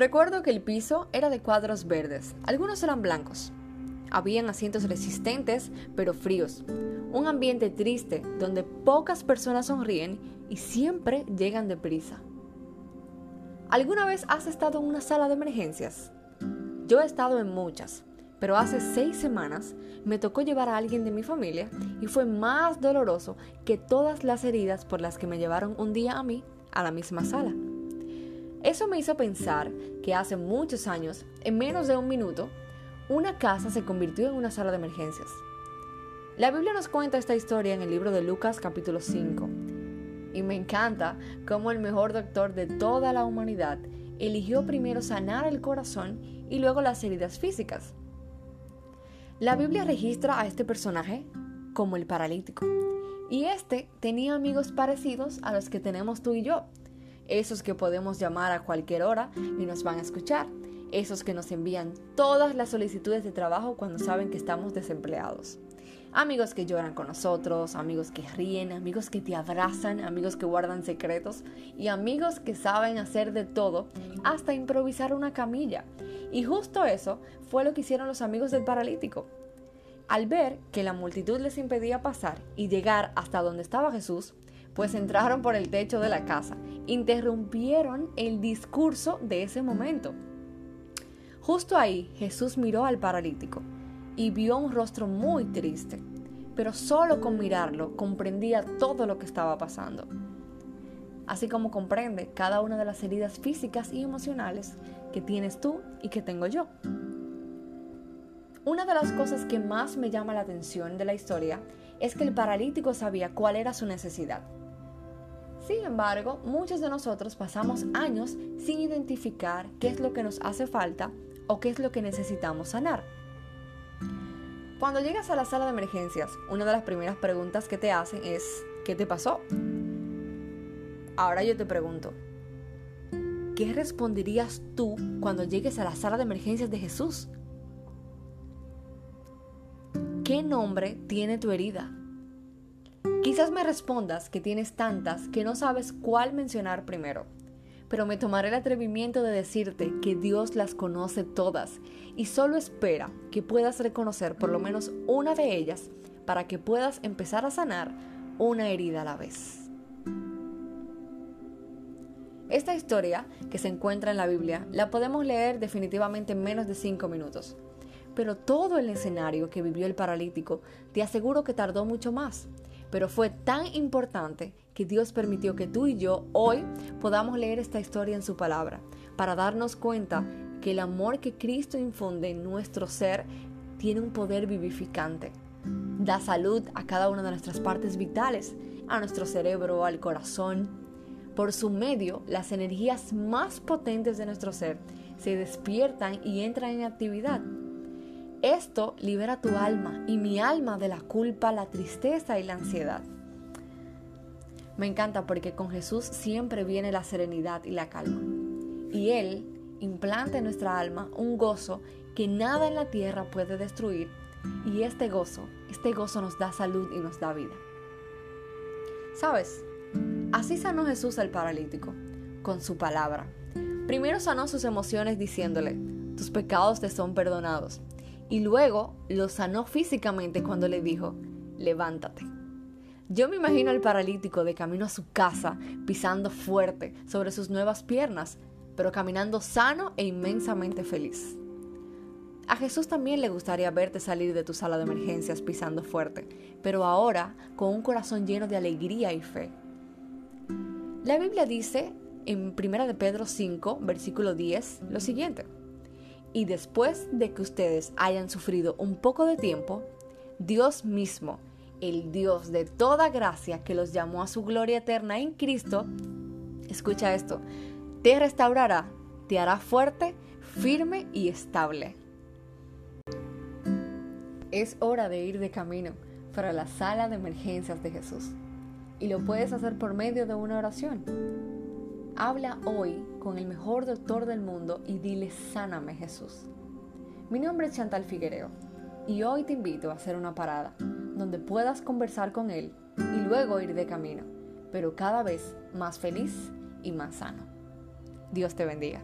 Recuerdo que el piso era de cuadros verdes, algunos eran blancos. Habían asientos resistentes, pero fríos. Un ambiente triste donde pocas personas sonríen y siempre llegan deprisa. ¿Alguna vez has estado en una sala de emergencias? Yo he estado en muchas, pero hace seis semanas me tocó llevar a alguien de mi familia y fue más doloroso que todas las heridas por las que me llevaron un día a mí a la misma sala. Eso me hizo pensar que hace muchos años, en menos de un minuto, una casa se convirtió en una sala de emergencias. La Biblia nos cuenta esta historia en el libro de Lucas capítulo 5. Y me encanta cómo el mejor doctor de toda la humanidad eligió primero sanar el corazón y luego las heridas físicas. La Biblia registra a este personaje como el paralítico. Y este tenía amigos parecidos a los que tenemos tú y yo. Esos que podemos llamar a cualquier hora y nos van a escuchar esos que nos envían todas las solicitudes de trabajo cuando saben que estamos desempleados. Amigos que lloran con nosotros, amigos que ríen, amigos que te abrazan, amigos que guardan secretos y amigos que saben hacer de todo, hasta improvisar una camilla. Y justo eso fue lo que hicieron los amigos del paralítico. Al ver que la multitud les impedía pasar y llegar hasta donde estaba Jesús, pues entraron por el techo de la casa, interrumpieron el discurso de ese momento Justo ahí Jesús miró al paralítico y vio un rostro muy triste, pero solo con mirarlo comprendía todo lo que estaba pasando. Así como comprende cada una de las heridas físicas y emocionales que tienes tú y que tengo yo. Una de las cosas que más me llama la atención de la historia es que el paralítico sabía cuál era su necesidad. Sin embargo, muchos de nosotros pasamos años sin identificar qué es lo que nos hace falta o qué es lo que necesitamos sanar. Cuando llegas a la sala de emergencias, una de las primeras preguntas que te hacen es, ¿qué te pasó? Ahora yo te pregunto, ¿qué responderías tú cuando llegues a la sala de emergencias de Jesús? ¿Qué nombre tiene tu herida? Quizás me respondas que tienes tantas que no sabes cuál mencionar primero pero me tomaré el atrevimiento de decirte que Dios las conoce todas y solo espera que puedas reconocer por lo menos una de ellas para que puedas empezar a sanar una herida a la vez. Esta historia, que se encuentra en la Biblia, la podemos leer definitivamente en menos de 5 minutos. Pero todo el escenario que vivió el paralítico, te aseguro que tardó mucho más. Pero fue tan importante que Dios permitió que tú y yo hoy podamos leer esta historia en su palabra, para darnos cuenta que el amor que Cristo infunde en nuestro ser tiene un poder vivificante. Da salud a cada una de nuestras partes vitales, a nuestro cerebro, al corazón. Por su medio, las energías más potentes de nuestro ser se despiertan y entran en actividad. Esto libera tu alma y mi alma de la culpa, la tristeza y la ansiedad. Me encanta porque con Jesús siempre viene la serenidad y la calma. Y Él implanta en nuestra alma un gozo que nada en la tierra puede destruir. Y este gozo, este gozo nos da salud y nos da vida. ¿Sabes? Así sanó Jesús al paralítico, con su palabra. Primero sanó sus emociones diciéndole, tus pecados te son perdonados. Y luego lo sanó físicamente cuando le dijo, levántate. Yo me imagino al paralítico de camino a su casa, pisando fuerte sobre sus nuevas piernas, pero caminando sano e inmensamente feliz. A Jesús también le gustaría verte salir de tu sala de emergencias pisando fuerte, pero ahora con un corazón lleno de alegría y fe. La Biblia dice en 1 de Pedro 5, versículo 10, lo siguiente. Y después de que ustedes hayan sufrido un poco de tiempo, Dios mismo, el Dios de toda gracia que los llamó a su gloria eterna en Cristo, escucha esto, te restaurará, te hará fuerte, firme y estable. Es hora de ir de camino para la sala de emergencias de Jesús. Y lo puedes hacer por medio de una oración. Habla hoy con el mejor doctor del mundo y dile, sáname Jesús. Mi nombre es Chantal Figuereo y hoy te invito a hacer una parada donde puedas conversar con Él y luego ir de camino, pero cada vez más feliz y más sano. Dios te bendiga.